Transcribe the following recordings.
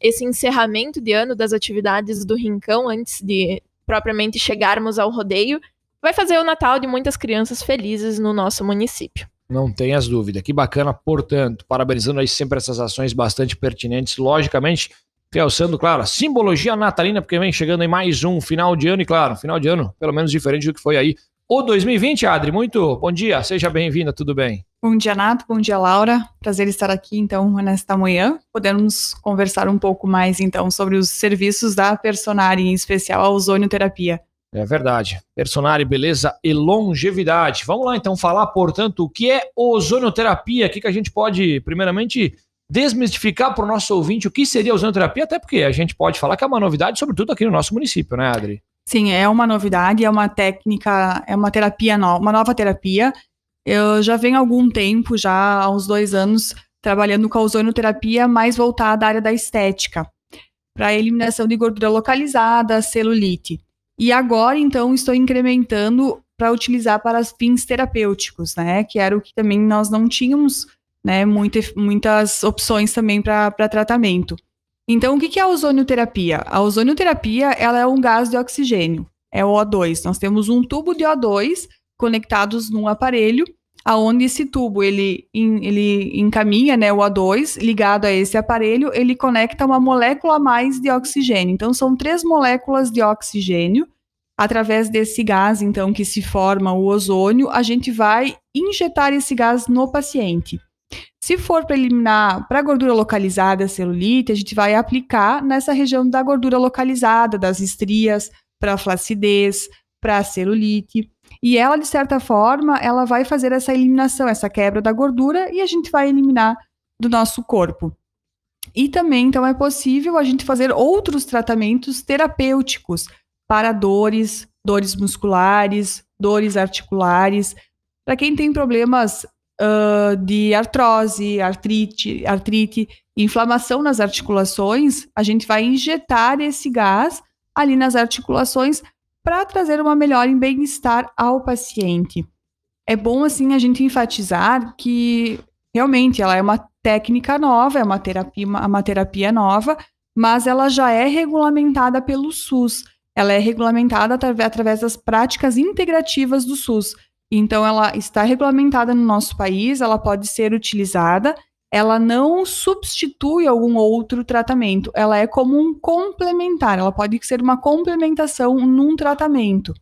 esse encerramento de ano das atividades do Rincão antes de propriamente chegarmos ao rodeio, vai fazer o Natal de muitas crianças felizes no nosso município. Não tenhas dúvida. Que bacana, portanto, parabenizando aí sempre essas ações bastante pertinentes, logicamente, realçando, claro, a simbologia natalina, porque vem chegando em mais um final de ano, e claro, final de ano, pelo menos diferente do que foi aí o 2020, Adri. Muito bom dia, seja bem-vinda, tudo bem? Bom dia, Nato, bom dia, Laura. Prazer estar aqui, então, nesta manhã. Podemos conversar um pouco mais, então, sobre os serviços da Personari, em especial a ozonioterapia. É verdade. Personari, beleza e longevidade. Vamos lá então falar, portanto, o que é ozonioterapia? O que, que a gente pode, primeiramente, desmistificar para o nosso ouvinte o que seria ozonioterapia, até porque a gente pode falar que é uma novidade, sobretudo aqui no nosso município, né, Adri? Sim, é uma novidade, é uma técnica, é uma terapia nova, uma nova terapia. Eu já venho há algum tempo, já há uns dois anos, trabalhando com a ozonioterapia mais voltada à área da estética, para eliminação de gordura localizada, celulite. E agora, então, estou incrementando para utilizar para fins terapêuticos, né? Que era o que também nós não tínhamos, né? Muita, muitas opções também para tratamento. Então, o que é a ozonioterapia? A ozonioterapia, ela é um gás de oxigênio, é o O2. Nós temos um tubo de O2 conectados num aparelho, aonde esse tubo ele, ele encaminha né, o O2 ligado a esse aparelho, ele conecta uma molécula a mais de oxigênio. Então, são três moléculas de oxigênio. Através desse gás, então, que se forma o ozônio, a gente vai injetar esse gás no paciente. Se for para eliminar para gordura localizada, celulite, a gente vai aplicar nessa região da gordura localizada, das estrias, para flacidez, para celulite. E ela, de certa forma, ela vai fazer essa eliminação, essa quebra da gordura e a gente vai eliminar do nosso corpo. E também, então, é possível a gente fazer outros tratamentos terapêuticos para dores, dores musculares, dores articulares. Para quem tem problemas uh, de artrose, artrite, artrite, inflamação nas articulações, a gente vai injetar esse gás ali nas articulações para trazer uma melhora em bem-estar ao paciente. É bom, assim, a gente enfatizar que realmente ela é uma técnica nova, é uma terapia, uma terapia nova, mas ela já é regulamentada pelo SUS. Ela é regulamentada através das práticas integrativas do SUS. Então, ela está regulamentada no nosso país, ela pode ser utilizada ela não substitui algum outro tratamento, ela é como um complementar, ela pode ser uma complementação num tratamento.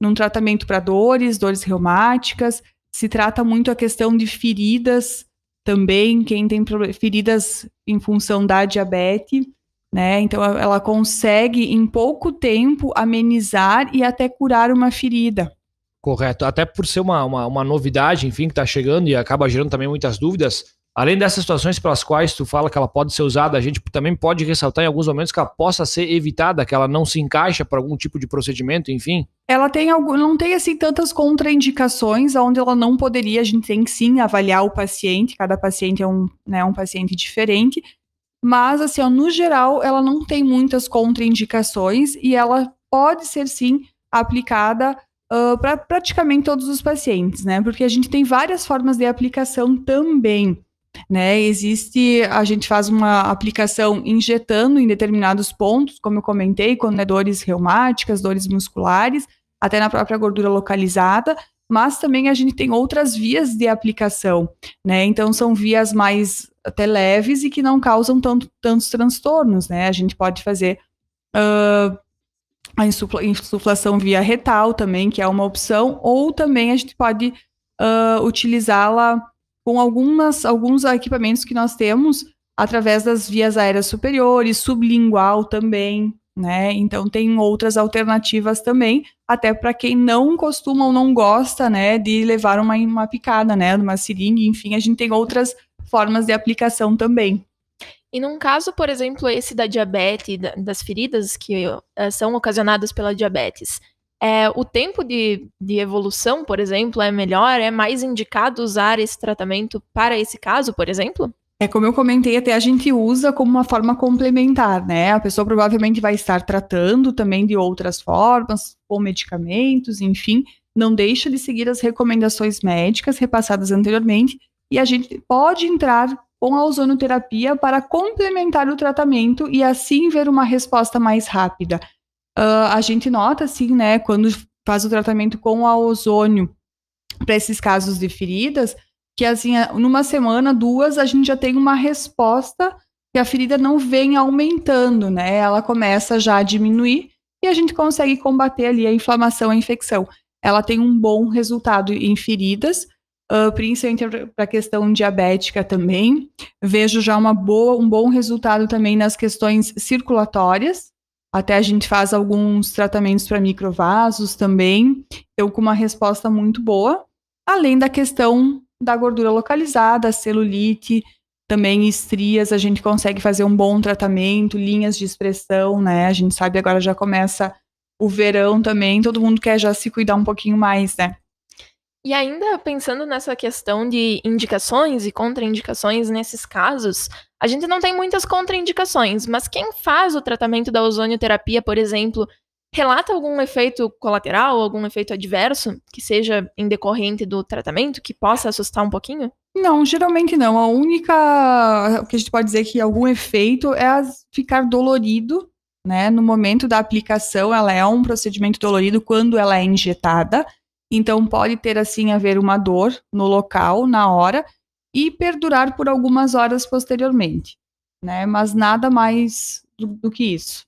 Num tratamento para dores, dores reumáticas, se trata muito a questão de feridas também, quem tem feridas em função da diabetes, né? Então ela consegue em pouco tempo amenizar e até curar uma ferida. Correto, até por ser uma, uma, uma novidade, enfim, que está chegando e acaba gerando também muitas dúvidas Além dessas situações pelas quais tu fala que ela pode ser usada, a gente também pode ressaltar em alguns momentos que ela possa ser evitada, que ela não se encaixa para algum tipo de procedimento, enfim. Ela tem algum, não tem assim tantas contraindicações onde ela não poderia, a gente tem sim avaliar o paciente, cada paciente é um, né, um paciente diferente, mas assim, ó, no geral, ela não tem muitas contraindicações e ela pode ser sim aplicada uh, para praticamente todos os pacientes, né? Porque a gente tem várias formas de aplicação também. Né? Existe, a gente faz uma aplicação injetando em determinados pontos, como eu comentei, quando é dores reumáticas, dores musculares, até na própria gordura localizada, mas também a gente tem outras vias de aplicação, né? Então são vias mais até leves e que não causam tanto, tantos transtornos, né? A gente pode fazer uh, a insuflação via retal também, que é uma opção, ou também a gente pode uh, utilizá-la com algumas, alguns equipamentos que nós temos através das vias aéreas superiores, sublingual também, né? Então tem outras alternativas também, até para quem não costuma ou não gosta, né, de levar uma, uma picada, né, uma seringa, enfim, a gente tem outras formas de aplicação também. E num caso, por exemplo, esse da diabetes, das feridas que uh, são ocasionadas pela diabetes, é, o tempo de, de evolução, por exemplo, é melhor? É mais indicado usar esse tratamento para esse caso, por exemplo? É como eu comentei, até a gente usa como uma forma complementar, né? A pessoa provavelmente vai estar tratando também de outras formas, com medicamentos, enfim, não deixa de seguir as recomendações médicas repassadas anteriormente e a gente pode entrar com a ozonoterapia para complementar o tratamento e assim ver uma resposta mais rápida. Uh, a gente nota, assim, né, quando faz o tratamento com a ozônio para esses casos de feridas, que assim, numa semana, duas, a gente já tem uma resposta que a ferida não vem aumentando, né? Ela começa já a diminuir e a gente consegue combater ali a inflamação, a infecção. Ela tem um bom resultado em feridas, uh, principalmente para a questão diabética também. Vejo já uma boa, um bom resultado também nas questões circulatórias. Até a gente faz alguns tratamentos para microvasos também, então com uma resposta muito boa. Além da questão da gordura localizada, celulite, também estrias, a gente consegue fazer um bom tratamento, linhas de expressão, né? A gente sabe agora já começa o verão também, todo mundo quer já se cuidar um pouquinho mais, né? E ainda pensando nessa questão de indicações e contraindicações nesses casos, a gente não tem muitas contraindicações, mas quem faz o tratamento da ozonioterapia, por exemplo, relata algum efeito colateral, algum efeito adverso que seja em decorrente do tratamento, que possa assustar um pouquinho? Não, geralmente não. A única que a gente pode dizer que algum efeito é ficar dolorido, né? No momento da aplicação, ela é um procedimento dolorido quando ela é injetada. Então, pode ter, assim, haver uma dor no local, na hora, e perdurar por algumas horas posteriormente, né? Mas nada mais do, do que isso.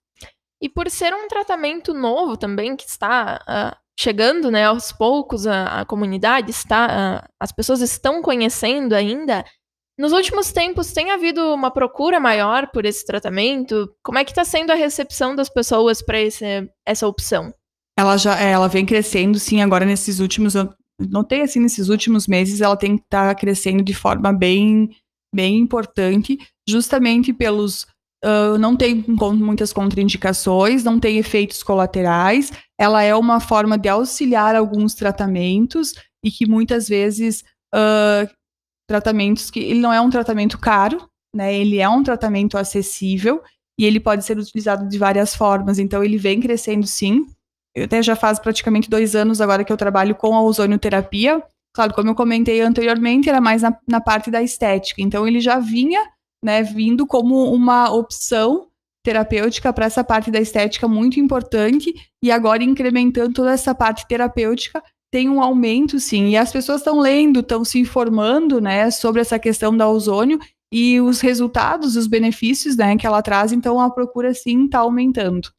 E por ser um tratamento novo também, que está uh, chegando, né, aos poucos, a, a comunidade está, uh, as pessoas estão conhecendo ainda, nos últimos tempos tem havido uma procura maior por esse tratamento? Como é que está sendo a recepção das pessoas para essa opção? Ela já é, ela vem crescendo, sim, agora nesses últimos, notei assim, nesses últimos meses, ela tem que estar tá crescendo de forma bem, bem importante, justamente pelos Uh, não tem muitas contraindicações, não tem efeitos colaterais. Ela é uma forma de auxiliar alguns tratamentos e que muitas vezes uh, tratamentos que ele não é um tratamento caro, né? Ele é um tratamento acessível e ele pode ser utilizado de várias formas. Então ele vem crescendo sim eu até já faz praticamente dois anos agora que eu trabalho com a ozonioterapia. Claro, como eu comentei anteriormente, era mais na, na parte da estética. Então, ele já vinha, né, vindo como uma opção terapêutica para essa parte da estética muito importante. E agora, incrementando toda essa parte terapêutica, tem um aumento, sim. E as pessoas estão lendo, estão se informando, né, sobre essa questão da ozônio e os resultados, os benefícios, né, que ela traz. Então, a procura, sim, está aumentando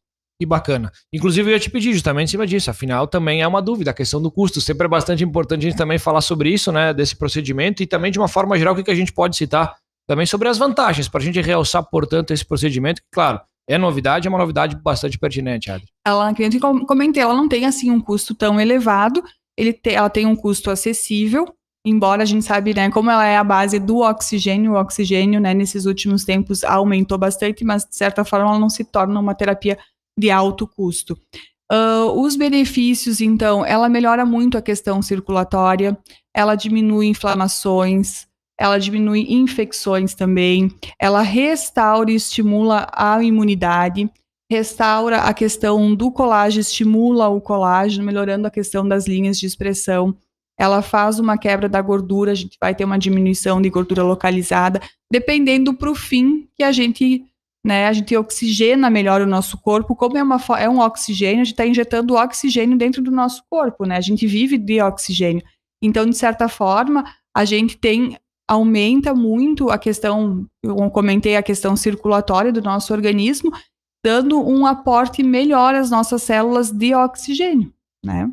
e bacana. Inclusive, eu ia te pedir justamente em cima disso, afinal, também é uma dúvida, a questão do custo. Sempre é bastante importante a gente também falar sobre isso, né, desse procedimento e também, de uma forma geral, o que a gente pode citar também sobre as vantagens, para a gente realçar, portanto, esse procedimento, que, claro, é novidade, é uma novidade bastante pertinente, Adri. Ela, que eu comentei, ela não tem, assim, um custo tão elevado, ele te, ela tem um custo acessível, embora a gente sabe, né, como ela é a base do oxigênio, o oxigênio, né, nesses últimos tempos aumentou bastante, mas de certa forma ela não se torna uma terapia de alto custo. Uh, os benefícios, então, ela melhora muito a questão circulatória, ela diminui inflamações, ela diminui infecções também, ela restaura e estimula a imunidade, restaura a questão do colágeno, estimula o colágeno, melhorando a questão das linhas de expressão. Ela faz uma quebra da gordura, a gente vai ter uma diminuição de gordura localizada, dependendo para o fim que a gente né? A gente oxigena melhor o nosso corpo, como é, uma, é um oxigênio, a gente está injetando oxigênio dentro do nosso corpo, né? A gente vive de oxigênio. Então, de certa forma, a gente tem aumenta muito a questão, eu comentei a questão circulatória do nosso organismo, dando um aporte melhor às nossas células de oxigênio, né?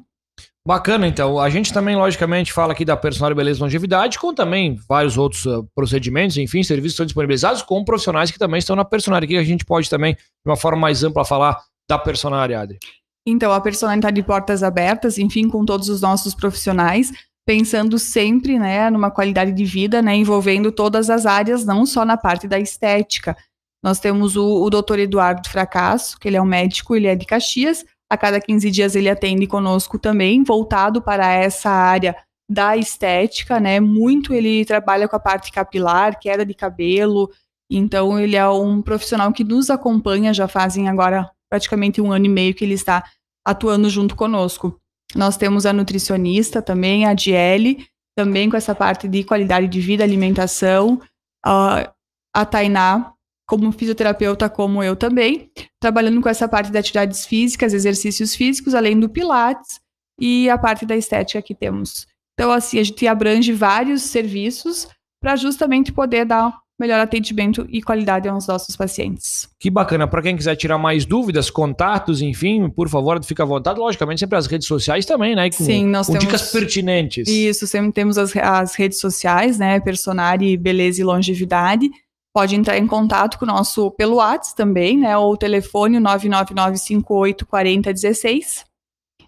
Bacana, então. A gente também, logicamente, fala aqui da personal beleza e longevidade, com também vários outros uh, procedimentos, enfim, serviços são disponibilizados com profissionais que também estão na personal. Aqui a gente pode também, de uma forma mais ampla, falar da personal, Adri. Então, a personalidade de portas abertas, enfim, com todos os nossos profissionais, pensando sempre, né, numa qualidade de vida, né, envolvendo todas as áreas, não só na parte da estética. Nós temos o, o doutor Eduardo Fracasso, que ele é um médico, ele é de Caxias, a cada 15 dias ele atende conosco também, voltado para essa área da estética, né? Muito ele trabalha com a parte capilar, queda de cabelo. Então ele é um profissional que nos acompanha, já fazem agora praticamente um ano e meio que ele está atuando junto conosco. Nós temos a nutricionista também, a Diele, também com essa parte de qualidade de vida, alimentação. uh, a Tainá como fisioterapeuta, como eu também, trabalhando com essa parte de atividades físicas, exercícios físicos, além do Pilates e a parte da estética que temos. Então, assim, a gente abrange vários serviços para justamente poder dar melhor atendimento e qualidade aos nossos pacientes. Que bacana. Para quem quiser tirar mais dúvidas, contatos, enfim, por favor, fica à vontade. Logicamente, sempre as redes sociais também, né? Com, Sim, nós com temos... dicas pertinentes. Isso, sempre temos as, as redes sociais, né? Personari, Beleza e Longevidade. Pode entrar em contato com o nosso pelo WhatsApp também, né? Ou o telefone 999584016,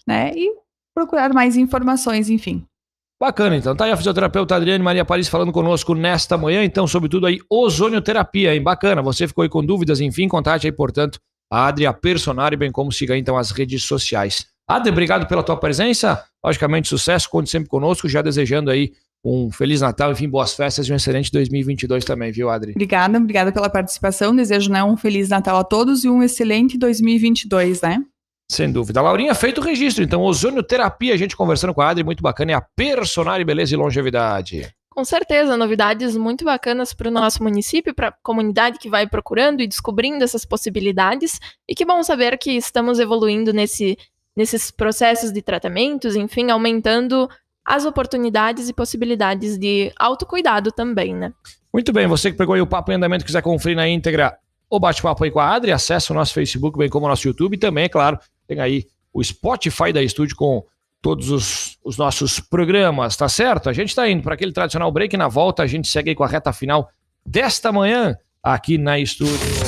né? E procurar mais informações, enfim. Bacana, então. Tá aí a fisioterapeuta Adriane Maria Paris falando conosco nesta manhã, então, sobretudo aí, ozonioterapia, hein? Bacana. Você ficou aí com dúvidas, enfim, contate aí, portanto, a Adri, a Personari, bem como siga então, as redes sociais. Adri, obrigado pela tua presença. Logicamente, sucesso, conte sempre conosco, já desejando aí um Feliz Natal, enfim, boas festas e um excelente 2022 também, viu, Adri? Obrigada, obrigada pela participação. Desejo né, um Feliz Natal a todos e um excelente 2022, né? Sem dúvida. Laurinha, feito o registro. Então, ozonioterapia, a gente conversando com a Adri, muito bacana. É a Personari Beleza e Longevidade. Com certeza, novidades muito bacanas para o nosso município, para a comunidade que vai procurando e descobrindo essas possibilidades. E que bom saber que estamos evoluindo nesse, nesses processos de tratamentos, enfim, aumentando as oportunidades e possibilidades de autocuidado também, né? Muito bem, você que pegou aí o Papo em Andamento quiser conferir na íntegra o bate-papo aí com a Adri, acesse o nosso Facebook, bem como o nosso YouTube e também, é claro, tem aí o Spotify da Estúdio com todos os, os, nossos programas, tá certo? A gente está indo para aquele tradicional break na volta, a gente segue aí com a reta final desta manhã aqui na Estúdio.